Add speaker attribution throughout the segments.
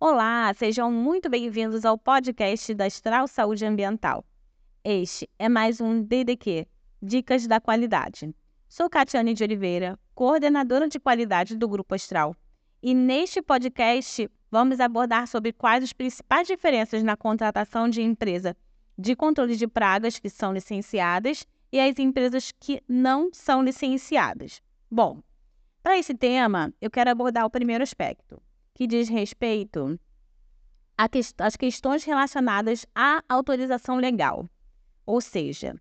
Speaker 1: Olá, sejam muito bem-vindos ao podcast da Astral Saúde Ambiental. Este é mais um DDQ, Dicas da Qualidade. Sou Catiane de Oliveira, coordenadora de qualidade do Grupo Astral. E neste podcast vamos abordar sobre quais as principais diferenças na contratação de empresa de controle de pragas que são licenciadas e as empresas que não são licenciadas. Bom, para esse tema, eu quero abordar o primeiro aspecto, que diz respeito às questões relacionadas à autorização legal. Ou seja,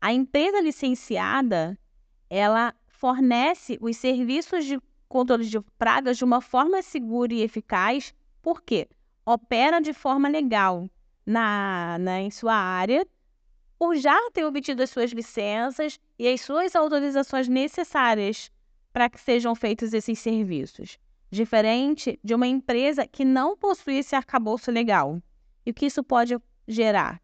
Speaker 1: a empresa licenciada, ela fornece os serviços de controle de pragas de uma forma segura e eficaz, porque opera de forma legal na, na, em sua área, por já ter obtido as suas licenças e as suas autorizações necessárias para que sejam feitos esses serviços diferente de uma empresa que não possui esse arcabouço legal. E o que isso pode gerar?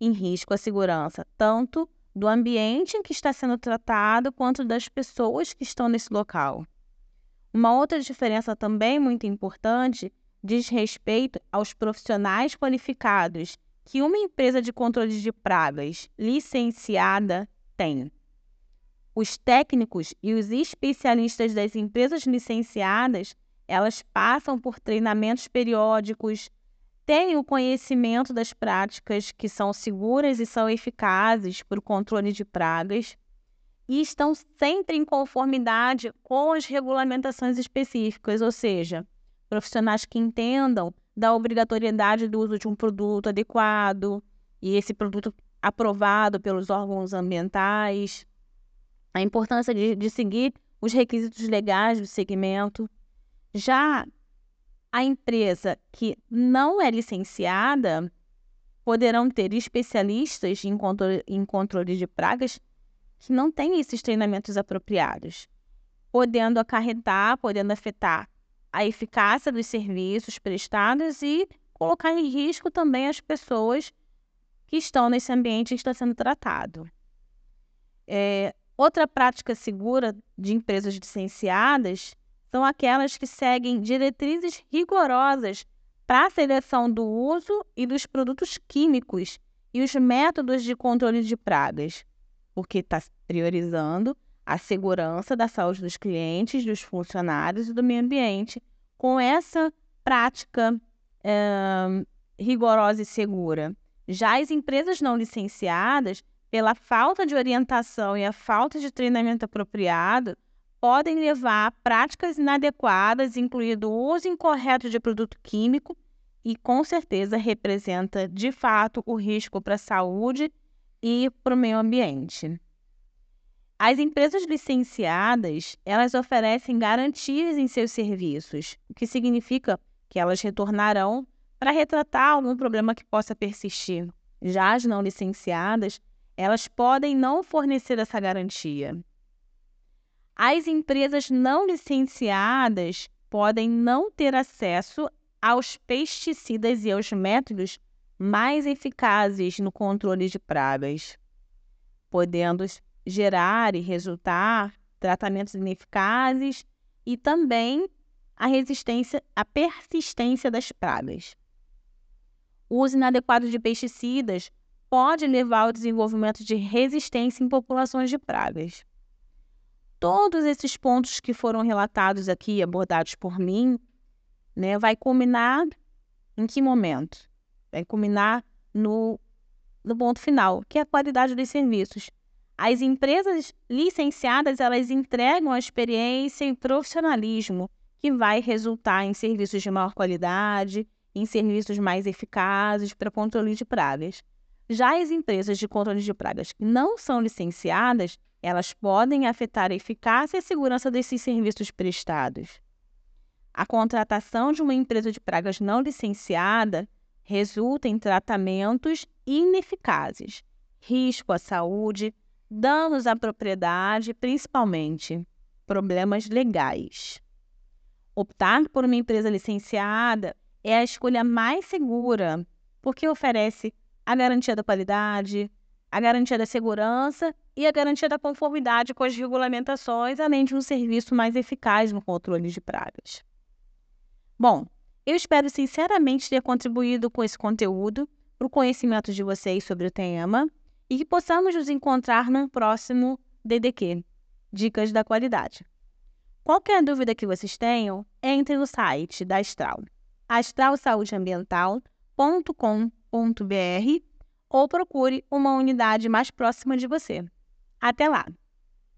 Speaker 1: Em risco à segurança, tanto do ambiente em que está sendo tratado, quanto das pessoas que estão nesse local. Uma outra diferença também muito importante diz respeito aos profissionais qualificados que uma empresa de controle de pragas licenciada tem. Os técnicos e os especialistas das empresas licenciadas elas passam por treinamentos periódicos, têm o conhecimento das práticas que são seguras e são eficazes para o controle de pragas e estão sempre em conformidade com as regulamentações específicas, ou seja, profissionais que entendam da obrigatoriedade do uso de um produto adequado e esse produto aprovado pelos órgãos ambientais, a importância de, de seguir os requisitos legais do segmento. Já a empresa que não é licenciada poderão ter especialistas em controle, em controle de pragas que não têm esses treinamentos apropriados, podendo acarretar, podendo afetar a eficácia dos serviços prestados e colocar em risco também as pessoas que estão nesse ambiente que está sendo tratado. É, outra prática segura de empresas licenciadas são aquelas que seguem diretrizes rigorosas para a seleção do uso e dos produtos químicos e os métodos de controle de pragas, porque está priorizando a segurança da saúde dos clientes, dos funcionários e do meio ambiente com essa prática é, rigorosa e segura. Já as empresas não licenciadas, pela falta de orientação e a falta de treinamento apropriado, podem levar a práticas inadequadas, incluindo o uso incorreto de produto químico, e com certeza representa de fato o risco para a saúde e para o meio ambiente. As empresas licenciadas, elas oferecem garantias em seus serviços, o que significa que elas retornarão para retratar algum problema que possa persistir. Já as não licenciadas, elas podem não fornecer essa garantia. As empresas não licenciadas podem não ter acesso aos pesticidas e aos métodos mais eficazes no controle de pragas, podendo gerar e resultar tratamentos ineficazes e também a resistência, a persistência das pragas. O uso inadequado de pesticidas pode levar ao desenvolvimento de resistência em populações de pragas todos esses pontos que foram relatados aqui, abordados por mim, né, vai culminar em que momento? Vai culminar no, no ponto final, que é a qualidade dos serviços. As empresas licenciadas, elas entregam a experiência e profissionalismo que vai resultar em serviços de maior qualidade, em serviços mais eficazes para controle de pragas. Já as empresas de controle de pragas que não são licenciadas, elas podem afetar a eficácia e a segurança desses serviços prestados. A contratação de uma empresa de pragas não licenciada resulta em tratamentos ineficazes, risco à saúde, danos à propriedade, principalmente problemas legais. Optar por uma empresa licenciada é a escolha mais segura, porque oferece a garantia da qualidade, a garantia da segurança e a garantia da conformidade com as regulamentações, além de um serviço mais eficaz no controle de pragas. Bom, Eu espero sinceramente ter contribuído com esse conteúdo para o conhecimento de vocês sobre o tema e que possamos nos encontrar num próximo DDQ Dicas da Qualidade. Qualquer dúvida que vocês tenham, entre no site da Astral, astralsaudeambiental.com.br ou procure uma unidade mais próxima de você. Até lá!